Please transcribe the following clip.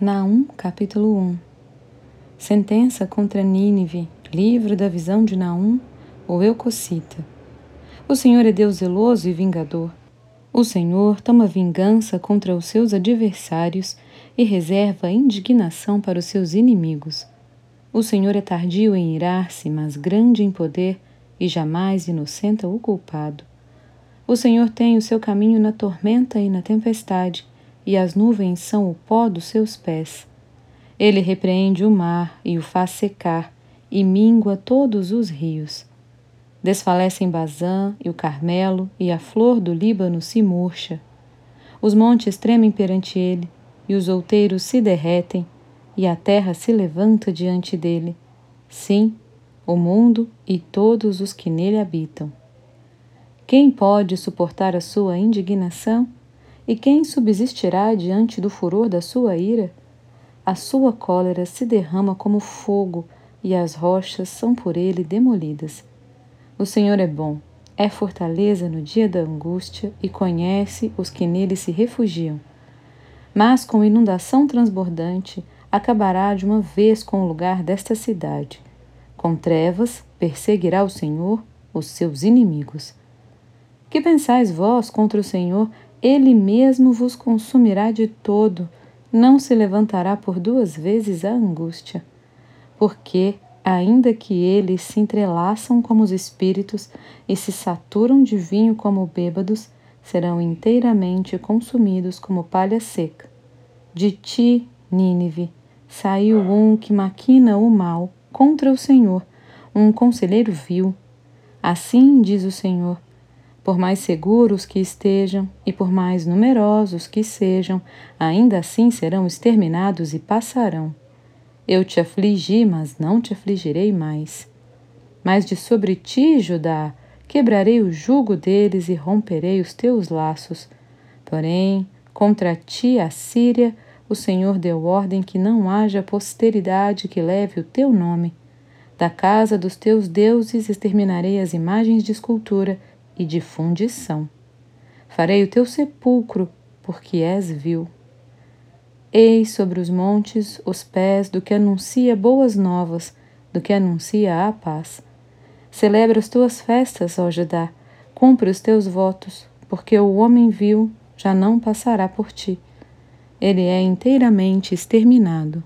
Naum, capítulo 1 Sentença contra Nínive, livro da visão de Naum, o Eucocita. O Senhor é Deus zeloso e vingador. O Senhor toma vingança contra os seus adversários e reserva indignação para os seus inimigos. O Senhor é tardio em irar-se, mas grande em poder, e jamais inocenta o culpado. O Senhor tem o seu caminho na tormenta e na tempestade e as nuvens são o pó dos seus pés. Ele repreende o mar e o faz secar, e mingua todos os rios. Desfalecem Bazã e o Carmelo, e a flor do Líbano se murcha. Os montes tremem perante ele, e os outeiros se derretem, e a terra se levanta diante dele. Sim, o mundo e todos os que nele habitam. Quem pode suportar a sua indignação? E quem subsistirá diante do furor da sua ira? A sua cólera se derrama como fogo e as rochas são por ele demolidas. O Senhor é bom, é fortaleza no dia da angústia e conhece os que nele se refugiam. Mas com inundação transbordante acabará de uma vez com o lugar desta cidade. Com trevas perseguirá o Senhor os seus inimigos. Que pensais vós contra o Senhor ele mesmo vos consumirá de todo, não se levantará por duas vezes a angústia. Porque, ainda que eles se entrelaçam como os espíritos e se saturam de vinho como bêbados, serão inteiramente consumidos como palha seca. De ti, Nínive, saiu um que maquina o mal contra o Senhor, um conselheiro vil. Assim diz o Senhor: por mais seguros que estejam e por mais numerosos que sejam, ainda assim serão exterminados e passarão. Eu te afligi, mas não te afligirei mais. Mas de sobre ti, Judá, quebrarei o jugo deles e romperei os teus laços. Porém, contra ti, a Síria, o Senhor deu ordem que não haja posteridade que leve o teu nome. Da casa dos teus deuses exterminarei as imagens de escultura e de fundição. Farei o teu sepulcro, porque és vil. Eis sobre os montes os pés do que anuncia boas novas, do que anuncia a paz. Celebra as tuas festas, ó Judá, cumpre os teus votos, porque o homem vil já não passará por ti. Ele é inteiramente exterminado.